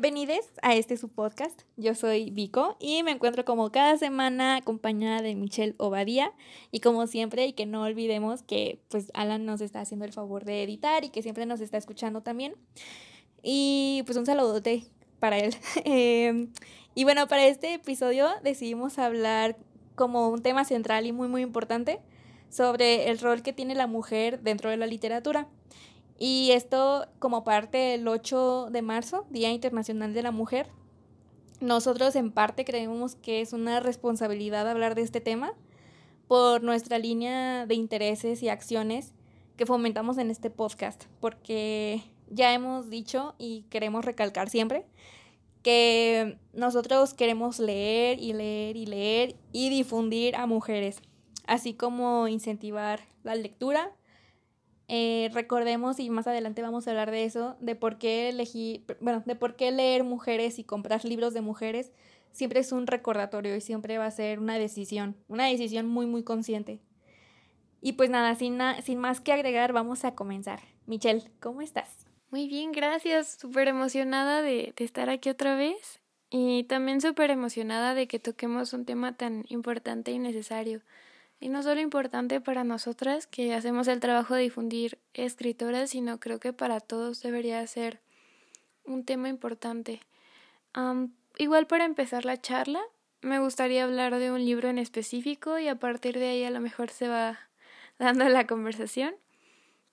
bienvenidos a este su podcast. Yo soy Vico y me encuentro como cada semana acompañada de Michelle Obadía y como siempre y que no olvidemos que pues Alan nos está haciendo el favor de editar y que siempre nos está escuchando también. Y pues un saludote para él. Em, y bueno, para este episodio decidimos hablar como un tema central y muy muy importante sobre el rol que tiene la mujer dentro de la literatura. Y esto como parte del 8 de marzo, Día Internacional de la Mujer. Nosotros en parte creemos que es una responsabilidad hablar de este tema por nuestra línea de intereses y acciones que fomentamos en este podcast, porque ya hemos dicho y queremos recalcar siempre que nosotros queremos leer y leer y leer y difundir a mujeres, así como incentivar la lectura eh, recordemos, y más adelante vamos a hablar de eso, de por qué elegir, bueno, de por qué leer mujeres y comprar libros de mujeres siempre es un recordatorio y siempre va a ser una decisión, una decisión muy, muy consciente. Y pues nada, sin, sin más que agregar, vamos a comenzar. Michelle, ¿cómo estás? Muy bien, gracias. Súper emocionada de, de estar aquí otra vez y también súper emocionada de que toquemos un tema tan importante y necesario. Y no solo importante para nosotras que hacemos el trabajo de difundir escritoras, sino creo que para todos debería ser un tema importante. igual para empezar la charla, me gustaría hablar de un libro en específico y a partir de ahí a lo mejor se va dando la conversación.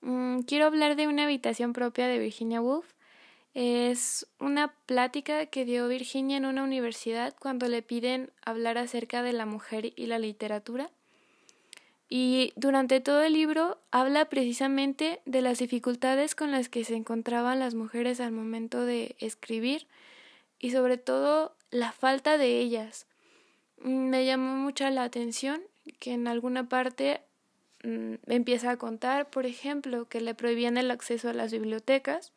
Mm, quiero hablar de una habitación propia de Virginia Woolf. Es una plática que dio Virginia en una universidad cuando le piden hablar acerca de la mujer y la literatura. Y durante todo el libro habla precisamente de las dificultades con las que se encontraban las mujeres al momento de escribir y sobre todo la falta de ellas. Mm, me llamó mucha la atención que en alguna parte mm, empieza a contar, por ejemplo, que le prohibían el acceso a las bibliotecas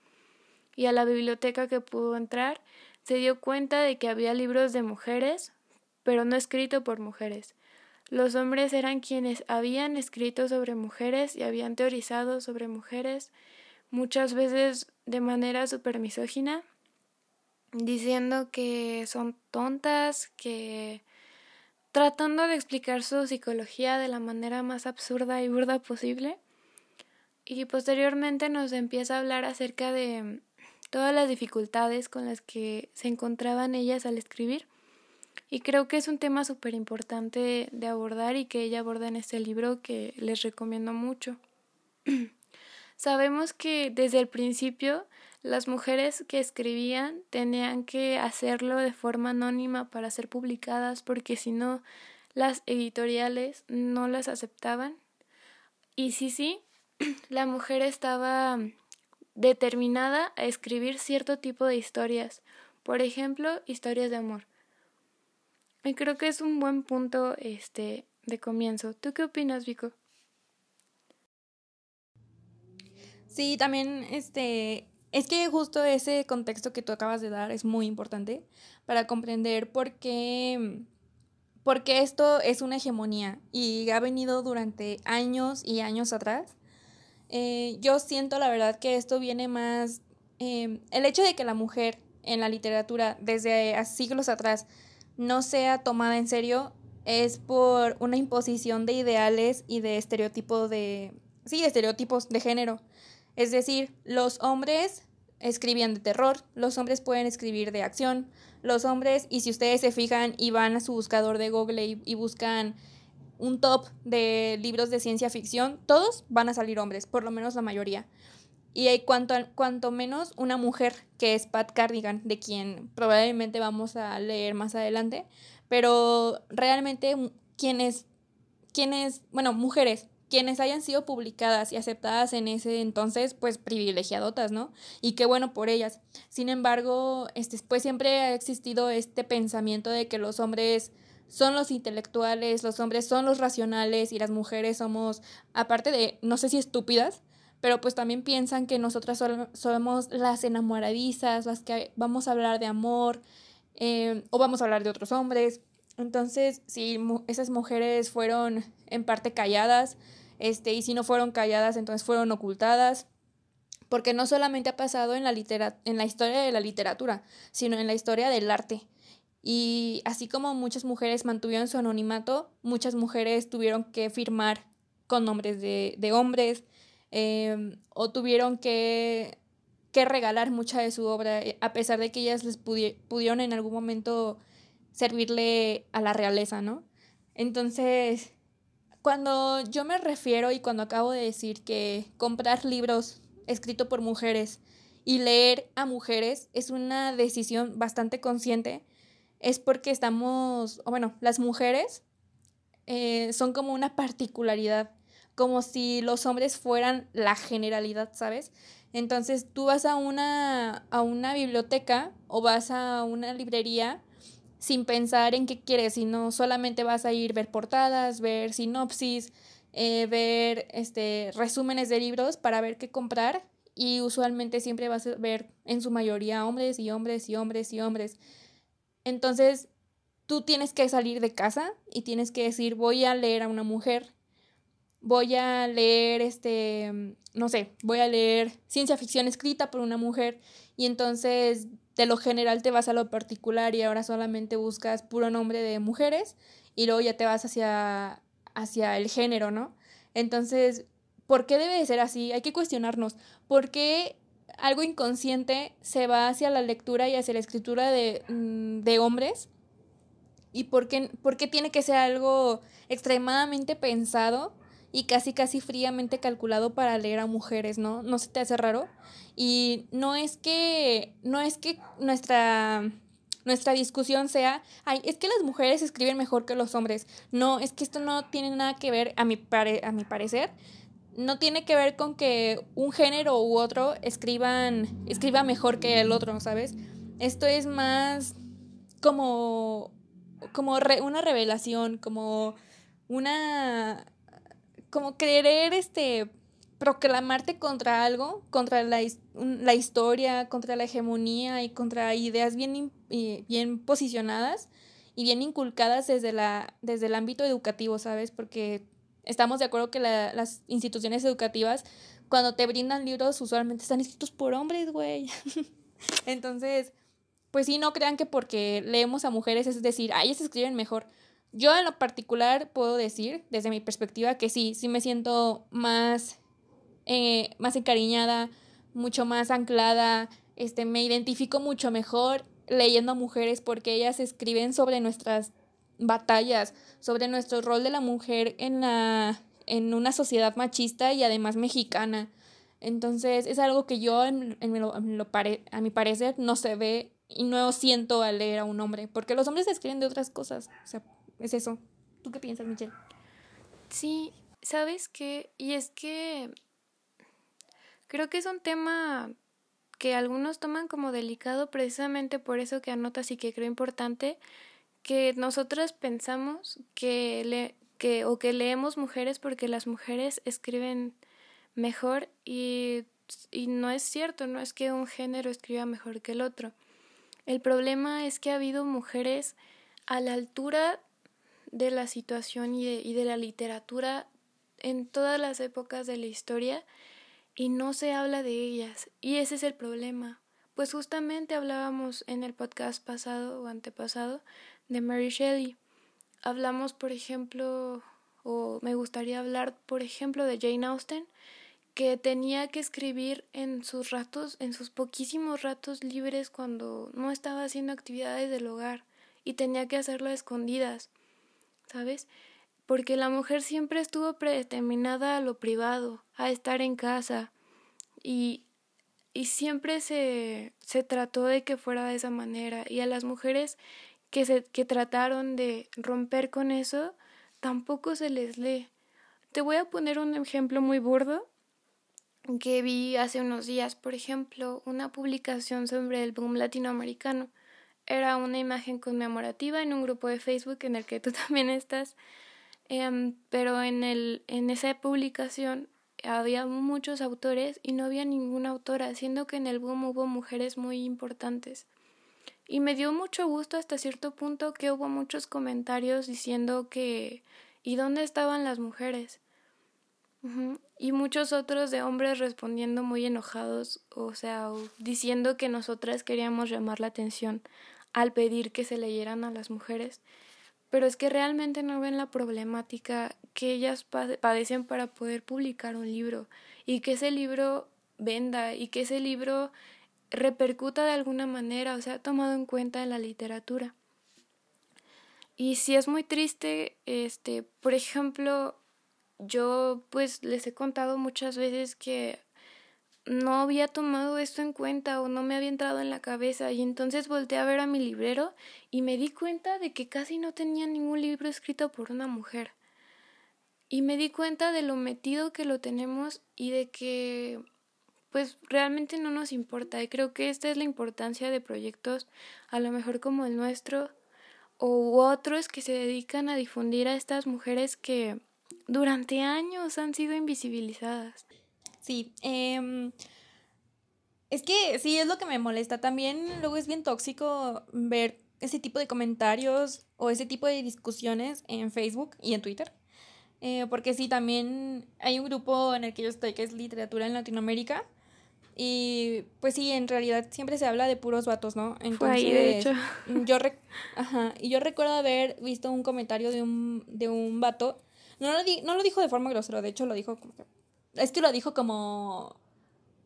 y a la biblioteca que pudo entrar se dio cuenta de que había libros de mujeres, pero no escrito por mujeres. Los hombres eran quienes habían escrito sobre mujeres y habían teorizado sobre mujeres, muchas veces de manera super misógina, diciendo que son tontas, que tratando de explicar su psicología de la manera más absurda y burda posible. Y posteriormente nos empieza a hablar acerca de todas las dificultades con las que se encontraban ellas al escribir y creo que es un tema súper importante de abordar y que ella aborda en este libro que les recomiendo mucho. Sabemos que desde el principio las mujeres que escribían tenían que hacerlo de forma anónima para ser publicadas porque si no las editoriales no las aceptaban. Y sí, sí, la mujer estaba determinada a escribir cierto tipo de historias, por ejemplo, historias de amor. Y creo que es un buen punto este de comienzo. ¿Tú qué opinas, Vico? Sí, también este es que justo ese contexto que tú acabas de dar es muy importante para comprender por qué porque esto es una hegemonía y ha venido durante años y años atrás. Eh, yo siento la verdad que esto viene más eh, el hecho de que la mujer en la literatura desde siglos atrás no sea tomada en serio es por una imposición de ideales y de estereotipos de sí, de estereotipos de género. Es decir, los hombres escribían de terror, los hombres pueden escribir de acción, los hombres, y si ustedes se fijan y van a su buscador de Google y, y buscan un top de libros de ciencia ficción, todos van a salir hombres, por lo menos la mayoría. Y hay cuanto, cuanto menos una mujer, que es Pat Cardigan, de quien probablemente vamos a leer más adelante, pero realmente quienes, quienes, bueno, mujeres, quienes hayan sido publicadas y aceptadas en ese entonces, pues privilegiadotas, ¿no? Y qué bueno por ellas. Sin embargo, este, pues siempre ha existido este pensamiento de que los hombres son los intelectuales, los hombres son los racionales y las mujeres somos, aparte de, no sé si estúpidas, pero pues también piensan que nosotras somos las enamoradizas, las que vamos a hablar de amor eh, o vamos a hablar de otros hombres. Entonces, si esas mujeres fueron en parte calladas, este, y si no fueron calladas, entonces fueron ocultadas, porque no solamente ha pasado en la, en la historia de la literatura, sino en la historia del arte. Y así como muchas mujeres mantuvieron su anonimato, muchas mujeres tuvieron que firmar con nombres de, de hombres em, o tuvieron que, que, regalar mucha de su obra, eh, a pesar de que ellas les pudieron en algún momento servirle a la realeza, ¿no? Entonces, cuando yo me refiero y cuando acabo de decir que comprar libros escritos por mujeres y leer a mujeres es una decisión bastante consciente, es porque estamos, o bueno, las mujeres eh, son como una particularidad, como si los hombres fueran la generalidad, ¿sabes? Entonces tú vas a una, a una biblioteca o vas a una librería sin pensar en qué quieres, sino solamente vas a ir ver portadas, ver sinopsis, eh, ver este, resúmenes de libros para ver qué comprar y usualmente siempre vas a ver en su mayoría hombres y hombres y hombres y hombres. Entonces, tú tienes que salir de casa y tienes que decir, voy a leer a una mujer, voy a leer, este, no sé, voy a leer ciencia ficción escrita por una mujer y entonces de lo general te vas a lo particular y ahora solamente buscas puro nombre de mujeres y luego ya te vas hacia, hacia el género, ¿no? Entonces, ¿por qué debe de ser así? Hay que cuestionarnos. ¿Por qué algo inconsciente se va hacia la lectura y hacia la escritura de, mm, de hombres? ¿Y por qué, por qué tiene que ser algo extremadamente pensado y casi casi fríamente calculado para leer a mujeres, ¿no? ¿No se te hace raro? Y no es que, no es que nuestra, nuestra discusión sea, ay, es que las mujeres escriben mejor que los hombres. No, es que esto no tiene nada que ver, a mi, pare, a mi parecer, no tiene que ver con que un género u otro escriban, escriba mejor que el otro, ¿sabes? Esto es más como, como una revelación, como una como querer este proclamarte contra algo, contra la, la, historia, contra la hegemonía y contra ideas bien, bien posicionadas y bien inculcadas desde, la, desde el ámbito educativo, ¿sabes? Porque estamos de acuerdo que las instituciones educativas, cuando te brindan libros, usualmente están escritos por hombres, güey. Entonces, pues sí, no crean que porque leemos a mujeres es decir, ah, ellas escriben mejor. Yo en lo particular puedo decir, desde mi perspectiva, que sí, sí me siento más, eh, más encariñada, mucho más anclada, este, me identifico mucho mejor leyendo a mujeres porque ellas escriben sobre nuestras batallas, sobre nuestro rol de la mujer en, la, en una sociedad machista y además mexicana. Entonces es algo que yo, en, lo, a mi parecer, no se ve y no siento al leer a un hombre, porque los hombres escriben de otras cosas. Es eso. ¿Tú qué piensas, Michelle? Sí, ¿sabes qué? Y es que creo que es un tema que algunos toman como delicado precisamente por eso que anotas y que creo importante que nosotras pensamos que le que o que leemos mujeres porque las mujeres escriben mejor y, y no es cierto, no es que un género escriba mejor que el otro. El problema es que ha habido mujeres a la altura de la situación y de, y de la literatura en todas las épocas de la historia y no se habla de ellas. Y ese es el problema. Pues justamente hablábamos en el podcast pasado o antepasado de Mary Shelley. Hablamos, por ejemplo, o me gustaría hablar, por ejemplo, de Jane Austen, que tenía que escribir en sus ratos, en sus poquísimos ratos libres cuando no estaba haciendo actividades del hogar y tenía que hacerlo a escondidas. ¿Sabes? Porque la mujer siempre estuvo predeterminada a lo privado, a estar en casa, y, y siempre se, se trató de que fuera de esa manera, y a las mujeres que, se, que trataron de romper con eso, tampoco se les lee. Te voy a poner un ejemplo muy burdo que vi hace unos días, por ejemplo, una publicación sobre el boom latinoamericano era una imagen conmemorativa en un grupo de Facebook en el que tú también estás, em, pero en, el, en esa publicación había muchos autores y no había ninguna autora, siendo que en el boom hubo mujeres muy importantes. Y me dio mucho gusto hasta cierto punto que hubo muchos comentarios diciendo que ¿y dónde estaban las mujeres? Y muchos otros de hombres respondiendo muy enojados, o sea, diciendo que nosotras queríamos llamar la atención al pedir que se leyeran a las mujeres, pero es que realmente no ven la problemática que ellas padecen para poder publicar un libro y que ese libro venda y que ese libro repercuta de alguna manera o sea tomado en cuenta en la literatura. Y si es muy triste, este, por ejemplo, yo pues les he contado muchas veces que no había tomado esto en cuenta o no me había entrado en la cabeza y entonces volteé a ver a mi librero y me di cuenta de que casi no tenía ningún libro escrito por una mujer. Y me di cuenta de lo metido que lo tenemos y de que pues realmente no nos importa y creo que esta es la importancia de proyectos a lo mejor como el nuestro o otros que se dedican a difundir a estas mujeres que durante años han sido invisibilizadas. Sí, em, es que sí, es lo que me molesta. También luego es bien tóxico ver ese tipo de comentarios o ese tipo de discusiones en Facebook y en Twitter. Eh, porque sí, también hay un grupo en el que yo estoy que es literatura en Latinoamérica. Y pues sí, en realidad siempre se habla de puros vatos, ¿no? Entonces, de hecho. Yo, Ajá, y yo recuerdo haber visto un comentario de un, de un vato. No lo, no lo dijo de forma grosera, de hecho lo dijo como que es que lo dijo como,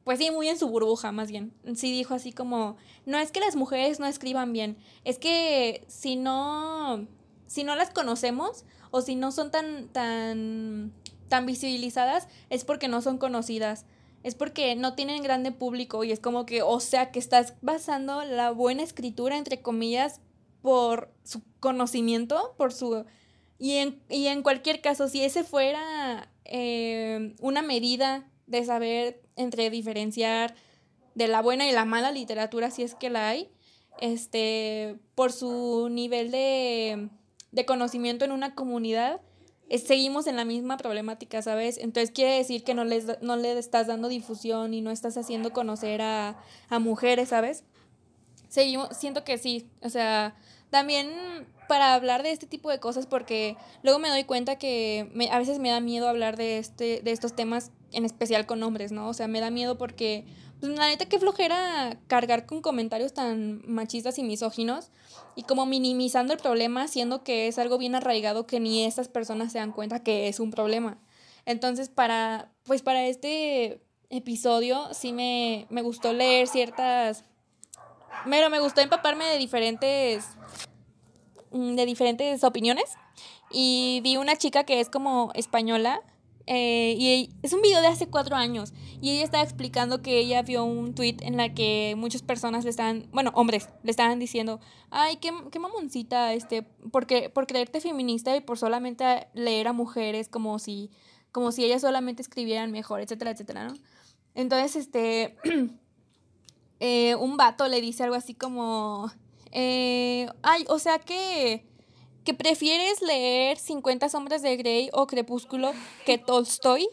pues sí, muy en su burbuja más bien. Sí dijo así como, no es que las mujeres no escriban bien, es que si no, si no las conocemos o si no son tan, tan, tan visibilizadas, es porque no son conocidas. Es porque no tienen grande público y es como que, o sea, que estás basando la buena escritura, entre comillas, por su conocimiento, por su... Y en, y en cualquier caso, si ese fuera eh, una medida de saber entre diferenciar de la buena y la mala literatura, si es que la hay, este, por su nivel de, de conocimiento en una comunidad, seguimos en la misma problemática, ¿sabes? Entonces quiere decir que no, les, no le estás dando difusión y no estás haciendo conocer a, a mujeres, ¿sabes? Seguimos, siento que sí, o sea, también para hablar de este tipo de cosas porque luego me doy cuenta que a veces me da miedo hablar de, este, de estos temas en especial con hombres, ¿no? O sea, me da miedo porque, pues la neta, qué flojera cargar con comentarios tan machistas y misóginos y como minimizando el problema, siendo que es algo bien arraigado que ni estas personas se dan cuenta que es un problema. Entonces, para, pues para este episodio sí me, me gustó leer ciertas... Pero me gustó empaparme de diferentes Mm, de diferentes opiniones y vi una chica que es como española eh, y es un video de hace cuatro años y ella estaba explicando que ella vio un tweet en la que muchas personas le estaban, bueno, hombres, le estaban diciendo, ay, qué, qué mamoncita, este, porque, por creerte feminista y por solamente leer a mujeres como si, como si ellas solamente escribieran mejor, etcétera, etcétera, ¿no? Entonces, este, eh, un vato le dice algo así como, eh, ay, o sea que, que prefieres leer 50 sombras de Grey o Crepúsculo que Tolstoy.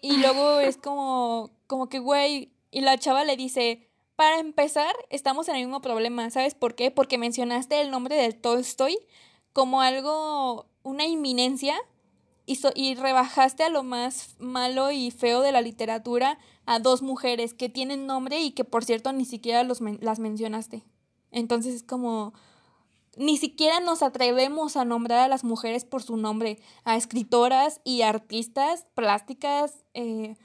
Y luego es como, como que, güey, y la chava le dice, para empezar, estamos en el mismo problema. ¿Sabes por qué? Porque mencionaste el nombre del Tolstoy como algo, una inminencia y, y rebajaste a lo más malo y feo de la literatura a dos mujeres que tienen nombre y que por cierto ni siquiera los las mencionaste. Entonces es como, ni siquiera nos atrevemos a nombrar a las mujeres por su nombre, a escritoras y artistas plásticas eh,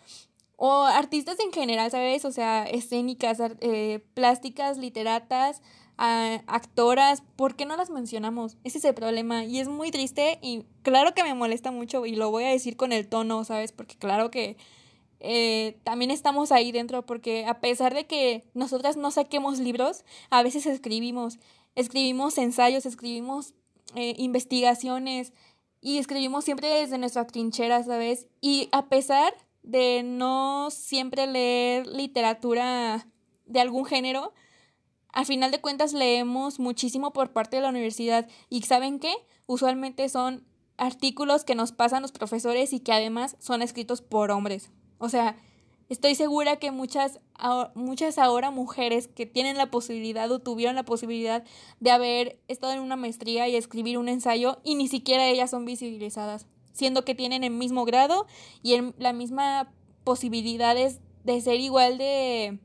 o artistas en general, ¿sabes? O sea, escénicas, eh, plásticas, literatas, actoras, ¿por qué no las mencionamos? Ese es el problema y es muy triste y claro que me molesta mucho y lo voy a decir con el tono, ¿sabes? Porque claro que eh, también estamos ahí dentro porque a pesar de que nosotras no saquemos libros, a veces escribimos, escribimos ensayos, escribimos eh, investigaciones y escribimos siempre desde nuestra trinchera, ¿sabes? Y a pesar de no siempre leer literatura de algún género, a final de cuentas leemos muchísimo por parte de la universidad y ¿saben qué? Usualmente son artículos que nos pasan los profesores y que además son escritos por hombres. O sea, estoy segura que muchas, muchas ahora mujeres que tienen la posibilidad o tuvieron la posibilidad de haber estado en una maestría y escribir un ensayo y ni siquiera ellas son visibilizadas. siendo que tienen el mismo grado y la misma posibilidades de ser igual de,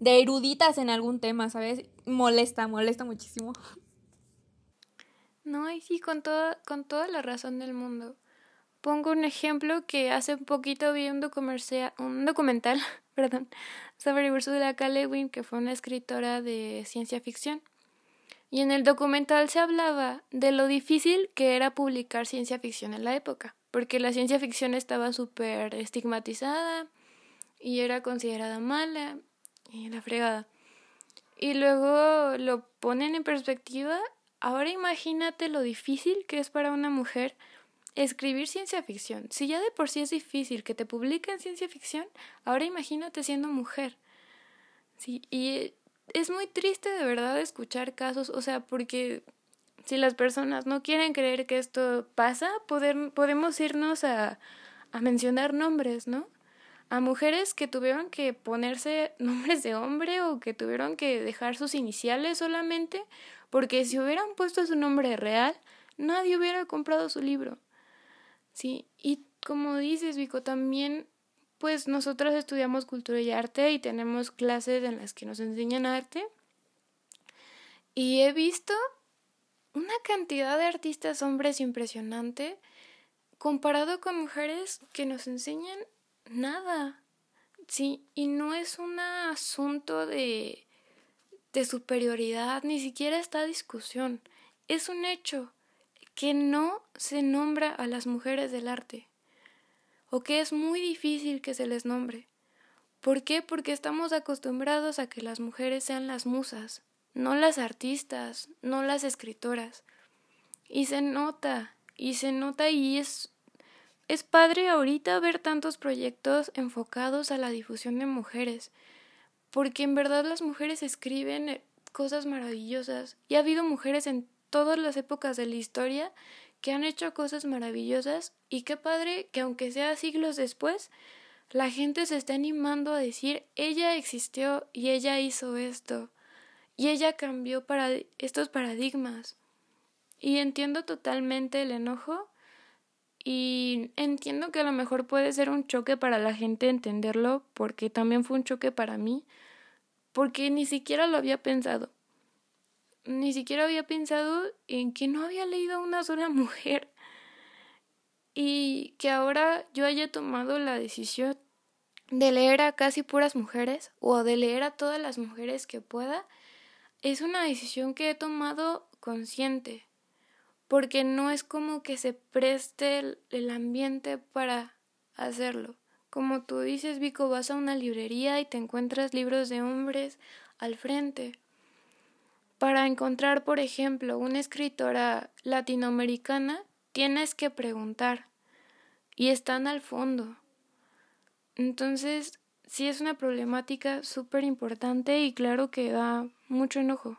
de eruditas en algún tema, ¿sabes? Molesta, molesta muchísimo. No, y sí, con toda, con toda la razón del mundo. Pongo un ejemplo que hace poquito vi un, un documental perdón, sobre Ursula K. Lewin, que fue una escritora de ciencia ficción. Y en el documental se hablaba de lo difícil que era publicar ciencia ficción en la época, porque la ciencia ficción estaba súper estigmatizada y era considerada mala y la fregada. Y luego lo ponen en perspectiva. Ahora imagínate lo difícil que es para una mujer escribir ciencia ficción. Si ya de por sí es difícil que te publiquen ciencia ficción, ahora imagínate siendo mujer. Sí, y es muy triste de verdad escuchar casos, o sea, porque si las personas no quieren creer que esto pasa, poder, podemos irnos a, a mencionar nombres, ¿no? A mujeres que tuvieron que ponerse nombres de hombre o que tuvieron que dejar sus iniciales solamente, porque si hubieran puesto su nombre real, nadie hubiera comprado su libro. Sí, y como dices, Vico, también pues nosotros estudiamos cultura y arte y tenemos clases en las que nos enseñan arte. Y he visto una cantidad de artistas hombres impresionante comparado con mujeres que nos enseñan nada. Sí, y no es un asunto de, de superioridad, ni siquiera está discusión. Es un hecho que no se nombra a las mujeres del arte, o que es muy difícil que se les nombre. ¿Por qué? Porque estamos acostumbrados a que las mujeres sean las musas, no las artistas, no las escritoras. Y se nota, y se nota y es es padre ahorita ver tantos proyectos enfocados a la difusión de mujeres, porque en verdad las mujeres escriben cosas maravillosas y ha habido mujeres en todas las épocas de la historia que han hecho cosas maravillosas y qué padre que aunque sea siglos después, la gente se está animando a decir ella existió y ella hizo esto y ella cambió para estos paradigmas. Y entiendo totalmente el enojo y entiendo que a lo mejor puede ser un choque para la gente entenderlo porque también fue un choque para mí porque ni siquiera lo había pensado ni siquiera había pensado en que no había leído a una sola mujer y que ahora yo haya tomado la decisión de leer a casi puras mujeres o de leer a todas las mujeres que pueda, es una decisión que he tomado consciente, porque no es como que se preste el, ambiente para hacerlo. Como tú dices, Vico, vas a una librería y te encuentras libros de hombres al frente para encontrar, por ejemplo, una escritora latinoamericana, tienes que preguntar y están al fondo. Entonces, sí es una problemática súper importante y claro que da mucho enojo.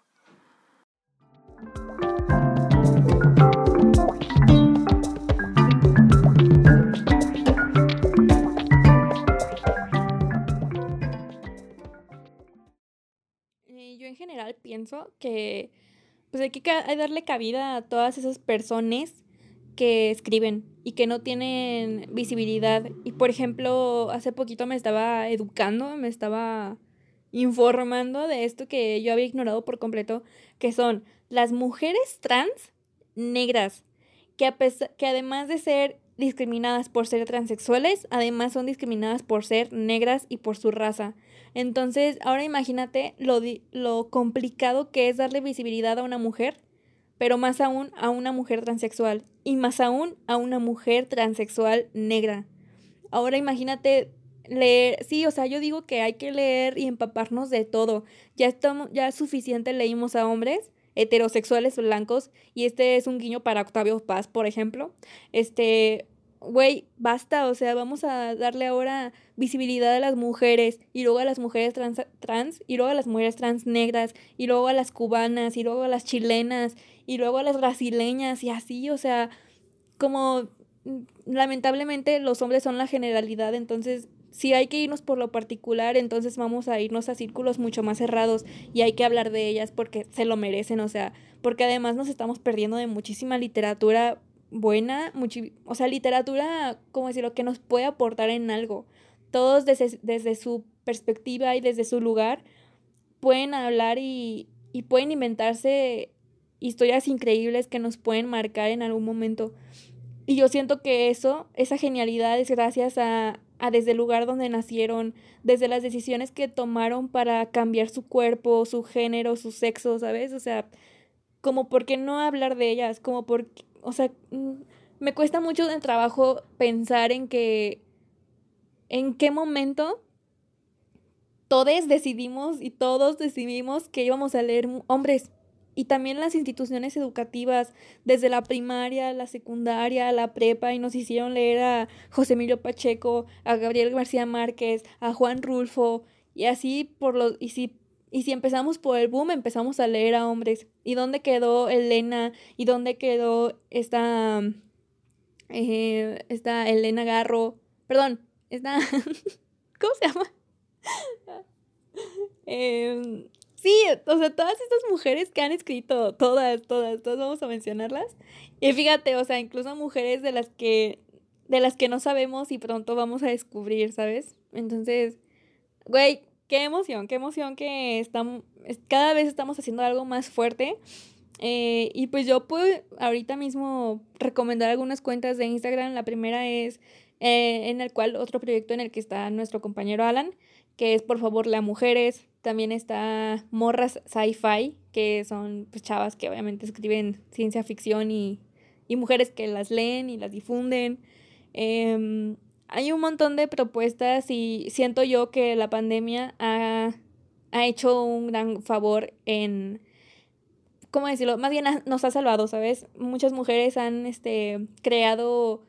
General pienso que pues hay que darle cabida a todas esas personas que escriben y que no tienen visibilidad. Y por ejemplo, hace poquito me estaba educando, me estaba informando de esto que yo había ignorado por completo, que son las mujeres trans negras, que, que además de ser discriminadas por ser transexuales, además son discriminadas por ser negras y por su raza. Entonces, ahora imagínate lo, lo complicado que es darle visibilidad a una mujer, pero más aún a una mujer transexual y más aún a una mujer transexual negra. Ahora imagínate leer, sí, o sea, yo digo que hay que leer y empaparnos de todo. Ya estamos ya suficiente leímos a hombres heterosexuales blancos y este es un guiño para Octavio Paz, por ejemplo. Este, güey, basta, o sea, vamos a darle ahora visibilidad a las mujeres y luego a las mujeres trans, trans y luego a las mujeres trans negras y luego a las cubanas y luego a las chilenas y luego a las brasileñas y así, o sea, como mm, lamentablemente los hombres son la generalidad, entonces si hay que irnos por lo particular, entonces vamos a irnos a círculos mucho más cerrados y hay que hablar de ellas porque se lo merecen, o sea, porque además nos estamos perdiendo de muchísima literatura buena, o sea, literatura, como decirlo, que nos puede aportar en algo. Todos desde, desde su perspectiva y desde su lugar pueden hablar y, y pueden inventarse historias increíbles que nos pueden marcar en algún momento. Y yo siento que eso, esa genialidad es gracias a, a desde el lugar donde nacieron, desde las decisiones que tomaron para cambiar su cuerpo, su género, su sexo, ¿sabes? O sea, como por qué no hablar de ellas, como por, o sea, mm, me cuesta mucho de trabajo pensar en que, en qué momento todos decidimos y todos decidimos que íbamos a leer hombres. Y también las instituciones educativas, desde la primaria, la secundaria, la prepa, y nos hicieron leer a José Emilio Pacheco, a Gabriel García Márquez, a Juan Rulfo, y así por los, y y si empezamos por el boom, empezamos a leer a hombres. ¿Y dónde quedó Elena? ¿Y dónde quedó esta, eh, esta Elena Garro? Perdón, esta, ¿cómo se llama? eh, Sí, o sea, todas estas mujeres que han escrito, todas, todas, todas vamos a mencionarlas. Y fíjate, o sea, incluso mujeres de las que de las que no sabemos y pronto vamos a descubrir, ¿sabes? Entonces, güey, qué emoción, qué emoción que estamos, cada vez estamos haciendo algo más fuerte. Eh, y pues yo puedo ahorita mismo recomendar algunas cuentas de Instagram. La primera es eh, en el cual otro proyecto en el que está nuestro compañero Alan, que es por favor la mujeres. También está Morras Sci-Fi, que son pues, chavas que obviamente escriben ciencia ficción y, mujeres que las leen y las difunden. Em, hay un montón de propuestas y siento yo que la pandemia ha, ha hecho un gran favor en, ¿cómo decirlo? Más bien nos ha salvado, ¿sabes? Muchas mujeres han este, creado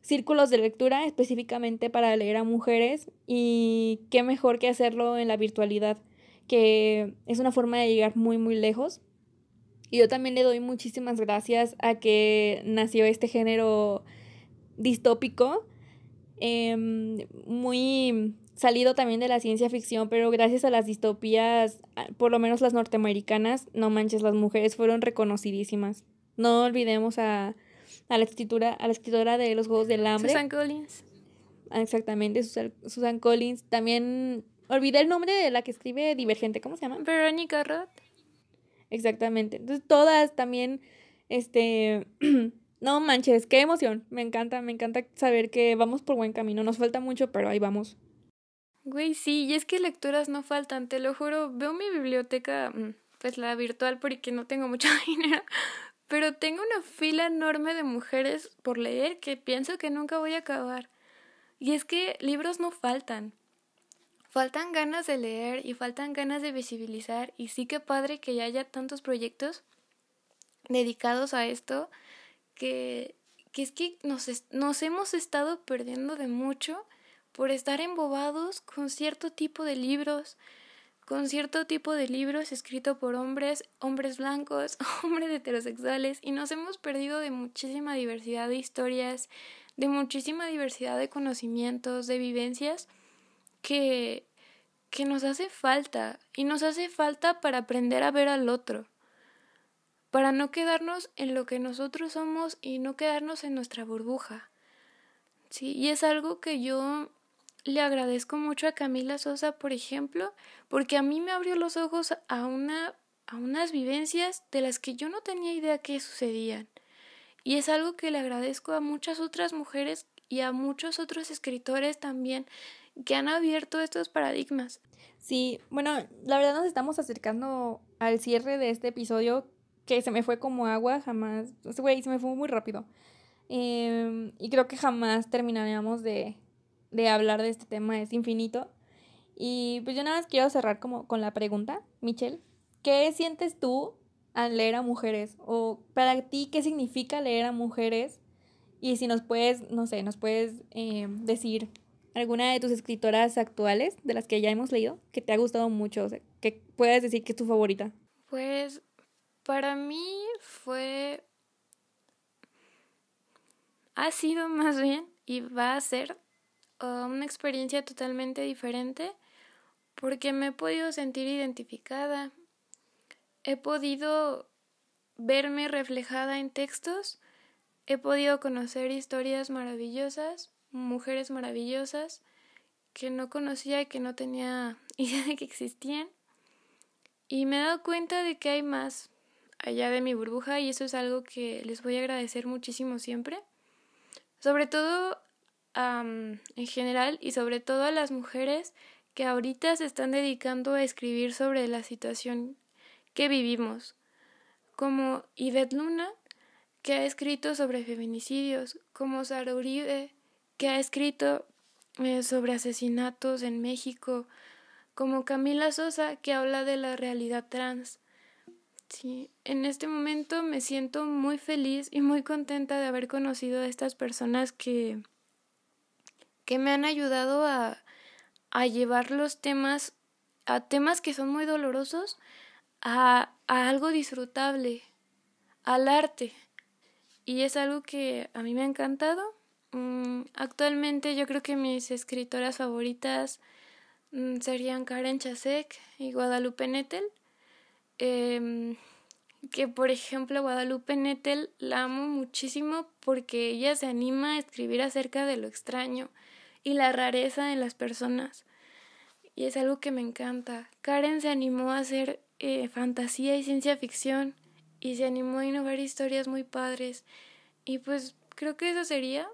círculos de lectura específicamente para leer a mujeres y qué mejor que hacerlo en la virtualidad, que es una forma de llegar muy muy lejos. Y yo también le doy muchísimas gracias a que nació este género distópico, em, muy salido también de la ciencia ficción, pero gracias a las distopías, por lo menos las norteamericanas, no manches, las mujeres fueron reconocidísimas. No olvidemos a a la escritura, a la escritora de los Juegos del Hambre. Susan Collins. Ah, exactamente, Susan, Collins. También olvidé el nombre de la que escribe Divergente, ¿cómo se llama? Veronica Roth. Exactamente. Entonces todas también, este, no manches, qué emoción. Me encanta, me encanta saber que vamos por buen camino. Nos falta mucho, pero ahí vamos. Güey, sí, y es que lecturas no faltan, te lo juro. Veo mi biblioteca, mm, pues la virtual, porque no tengo mucho dinero, pero tengo una fila enorme de mujeres por leer que pienso que nunca voy a acabar. Y es que libros no faltan. Faltan ganas de leer y faltan ganas de visibilizar y sí que padre que ya haya tantos proyectos dedicados a esto que, que es que nos, nos hemos estado perdiendo de mucho por estar embobados con cierto tipo de libros, con cierto tipo de libros escrito por hombres, hombres blancos, hombres heterosexuales, y nos hemos perdido de muchísima diversidad de historias, de muchísima diversidad de conocimientos, de vivencias que, que nos hace falta, y nos hace falta para aprender a ver al otro, para no quedarnos en lo que nosotros somos y no quedarnos en nuestra burbuja. Sí, y es algo que yo le agradezco mucho a Camila Sosa, por ejemplo, porque a mí me abrió los ojos a una a unas vivencias de las que yo no tenía idea que sucedían. Y es algo que le agradezco a muchas otras mujeres y a muchos otros escritores también que han abierto estos paradigmas. Sí, bueno, la verdad nos estamos acercando al cierre de este episodio que se me fue como agua, jamás, güey, se me fue muy rápido. Em, y creo que jamás terminaríamos de, de hablar de este tema es infinito. Y pues yo nada más quiero cerrar como con la pregunta, Michelle, ¿qué sientes tú al leer a mujeres? O para ti, ¿qué significa leer a mujeres? Y si nos puedes, no sé, nos puedes eh, decir alguna de tus escritoras actuales, de las que ya hemos leído, que te ha gustado mucho, o sea, que puedes decir que es tu favorita. Pues para mí fue... Ha sido más bien y va a ser una experiencia totalmente diferente porque me he podido sentir identificada, he podido verme reflejada en textos. He podido conocer historias maravillosas, mujeres maravillosas que no conocía y que no tenía idea de que existían. Y me he dado cuenta de que hay más allá de mi burbuja y eso es algo que les voy a agradecer muchísimo siempre. Sobre todo en general y sobre todo a las mujeres que ahorita se están dedicando a escribir sobre la situación que vivimos, como Yvette Luna, que ha escrito sobre feminicidios, como Sara Uribe, que ha escrito eh, sobre asesinatos en México, como Camila Sosa, que habla de la realidad trans. Sí, en este momento me siento muy feliz y muy contenta de haber conocido a estas personas que, que me han ayudado a, a llevar los temas, a temas que son muy dolorosos, a, a algo disfrutable, al arte. Y es algo que a mí me ha encantado. Mm, actualmente yo creo que mis escritoras favoritas mm, serían Karen Chasek y Guadalupe Nettel. Em, que por ejemplo Guadalupe Nettel la amo muchísimo porque ella se anima a escribir acerca de lo extraño y la rareza en las personas. Y es algo que me encanta. Karen se animó a hacer eh, fantasía y ciencia ficción y se animó a innovar historias muy padres. Y pues creo que eso sería.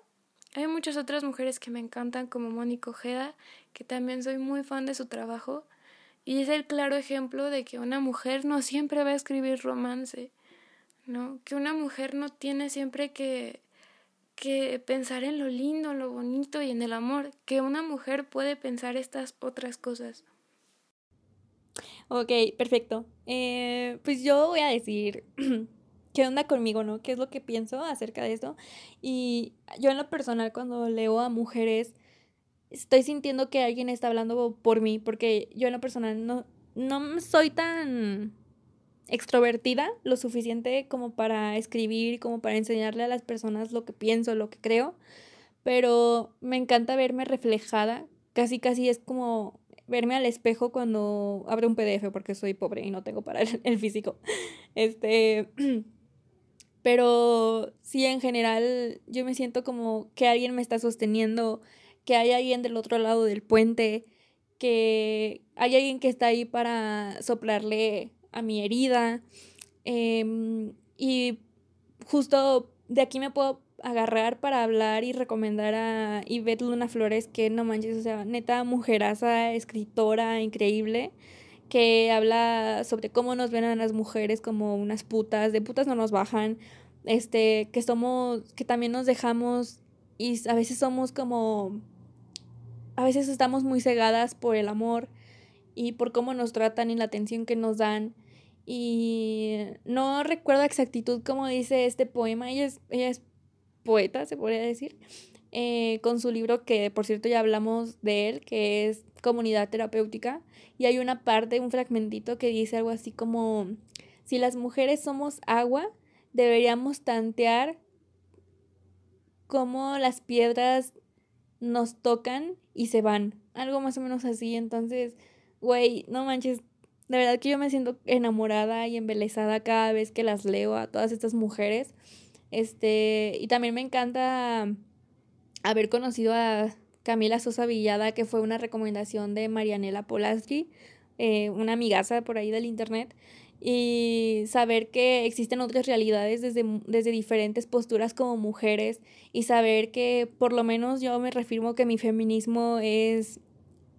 Hay muchas otras mujeres que me encantan como Mónica Ojeda, que también soy muy fan de su trabajo. Y es el claro ejemplo de que una mujer no siempre va a escribir romance, ¿no? Que una mujer no tiene siempre que, que pensar en lo lindo, en lo bonito y en el amor, que una mujer puede pensar estas otras cosas. Ok, perfecto. Eh, pues yo voy a decir qué onda conmigo, ¿no? ¿Qué es lo que pienso acerca de esto? Y yo en lo personal cuando leo a mujeres estoy sintiendo que alguien está hablando por mí, porque yo en lo personal no, no soy tan extrovertida lo suficiente como para escribir, como para enseñarle a las personas lo que pienso, lo que creo, pero me encanta verme reflejada, casi casi es como verme al espejo cuando abro un PDF porque soy pobre y no tengo para el, físico. Este, pero sí en general yo me siento como que alguien me está sosteniendo que hay alguien del otro lado del puente, que hay alguien que está ahí para soplarle a mi herida. Em, y justo de aquí me puedo agarrar para hablar y recomendar a Ivette Luna Flores, que no manches, o sea, neta mujeraza, escritora increíble, que habla sobre cómo nos ven a las mujeres como unas putas, de putas no nos bajan, este, que somos, que también nos dejamos y a veces somos como a veces estamos muy cegadas por el amor y por cómo nos tratan y la atención que nos dan. Y no recuerdo exactitud cómo dice este poema. Ella es, poeta, se podría decir. Eh, con su libro que por cierto ya hablamos de él, que es Comunidad Terapéutica. Y hay una parte, un fragmentito que dice algo así como, si las mujeres somos agua, deberíamos tantear cómo las piedras nos tocan y se van. Algo más o menos así. Entonces, güey, no manches. De verdad que yo me siento enamorada y embelesada cada vez que las leo a todas estas mujeres. Este, y también me encanta haber conocido a Camila Sosa Villada, que fue una recomendación de Marianela Polastri, eh, una amigaza por ahí del internet y saber que existen otras realidades desde, desde diferentes posturas como mujeres y saber que por lo menos yo me reafirmo que mi feminismo es,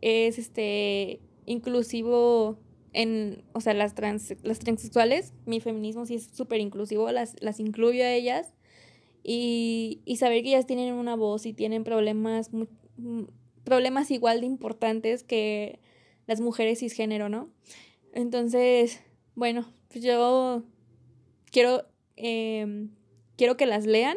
es este, inclusivo en, o sea, las, trans, las transexuales, mi feminismo sí es súper inclusivo, las, las incluyo a ellas y, y saber que ellas tienen una voz y tienen problemas, problemas igual de importantes que las mujeres cisgénero, ¿no? Entonces, bueno, pues yo quiero, em, quiero que las lean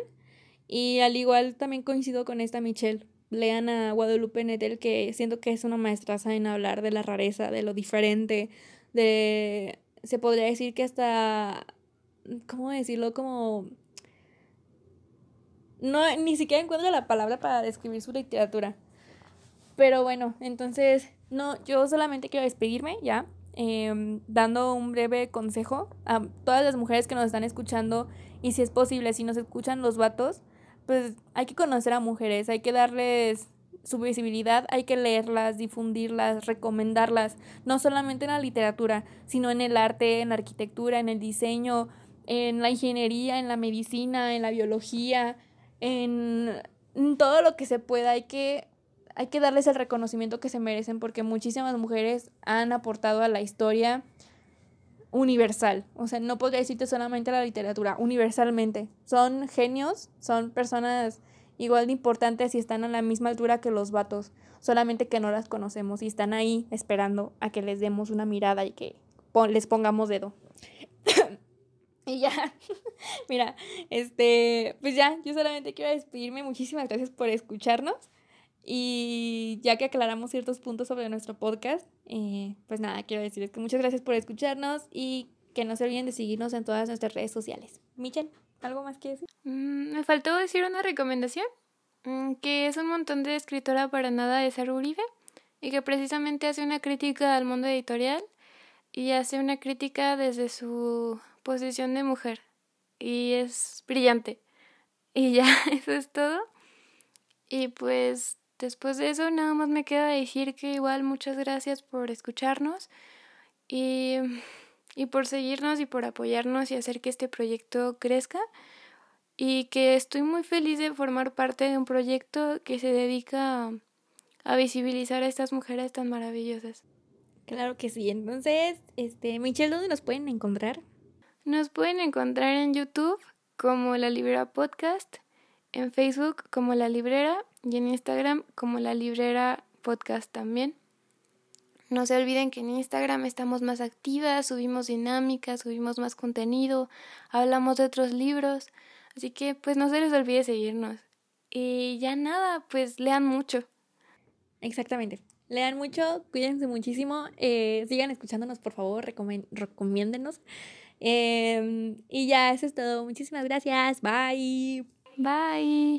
y al igual también coincido con esta Michelle. Lean a Guadalupe Nettel, que siento que es una maestraza en hablar de la rareza, de lo diferente, de... Se podría decir que hasta... ¿Cómo decirlo? Como... No, ni siquiera encuentro la palabra para describir su literatura. Pero bueno, entonces, no, yo solamente quiero despedirme ya. Em, dando un breve consejo a todas las mujeres que nos están escuchando Y si es posible, si nos escuchan los vatos, pues hay que conocer a mujeres, hay que darles su visibilidad, hay que leerlas, difundirlas, recomendarlas, no solamente en la literatura, sino en el arte, en la arquitectura, en el diseño, en la ingeniería, en la medicina, en la biología, en, todo lo que se pueda. Hay que, hay que darles el reconocimiento que se merecen porque muchísimas mujeres han aportado a la historia universal. O sea, no podría decirte solamente la literatura, universalmente. Son genios, son personas igual de importantes y están a la misma altura que los vatos, solamente que no las conocemos y están ahí esperando a que les demos una mirada y que les pongamos dedo. y ya, mira, este, pues ya, yo solamente quiero despedirme. Muchísimas gracias por escucharnos. Y ya que aclaramos ciertos puntos sobre nuestro podcast, eh, pues nada, quiero decirles que muchas gracias por escucharnos y que no se olviden de seguirnos en todas nuestras redes sociales. Michelle, ¿algo más que decir? Mm, me faltó decir una recomendación, mm, que es un montón de escritora para nada de Sara Uribe y que precisamente hace una crítica al mundo editorial y hace una crítica desde su posición de mujer y es brillante. Y ya, eso es todo. Y pues después de eso nada más me queda decir que igual muchas gracias por escucharnos y, y por seguirnos y por apoyarnos y hacer que este proyecto crezca y que estoy muy feliz de formar parte de un proyecto que se dedica a, visibilizar a estas mujeres tan maravillosas. Claro que sí. Entonces, este, Michelle, ¿dónde nos pueden encontrar? Nos pueden encontrar en YouTube como La Librera Podcast, en Facebook como La Librera y en Instagram como La Librera Podcast también. No se olviden que en Instagram estamos más activas, subimos dinámicas, subimos más contenido, hablamos de otros libros, así que pues no se les olvide seguirnos. Y ya nada, pues lean mucho. Exactamente. Lean mucho, cuídense muchísimo, eh, sigan escuchándonos por favor, recomiéndenos. Em, y ya, eso es todo. Muchísimas gracias. Bye. Bye.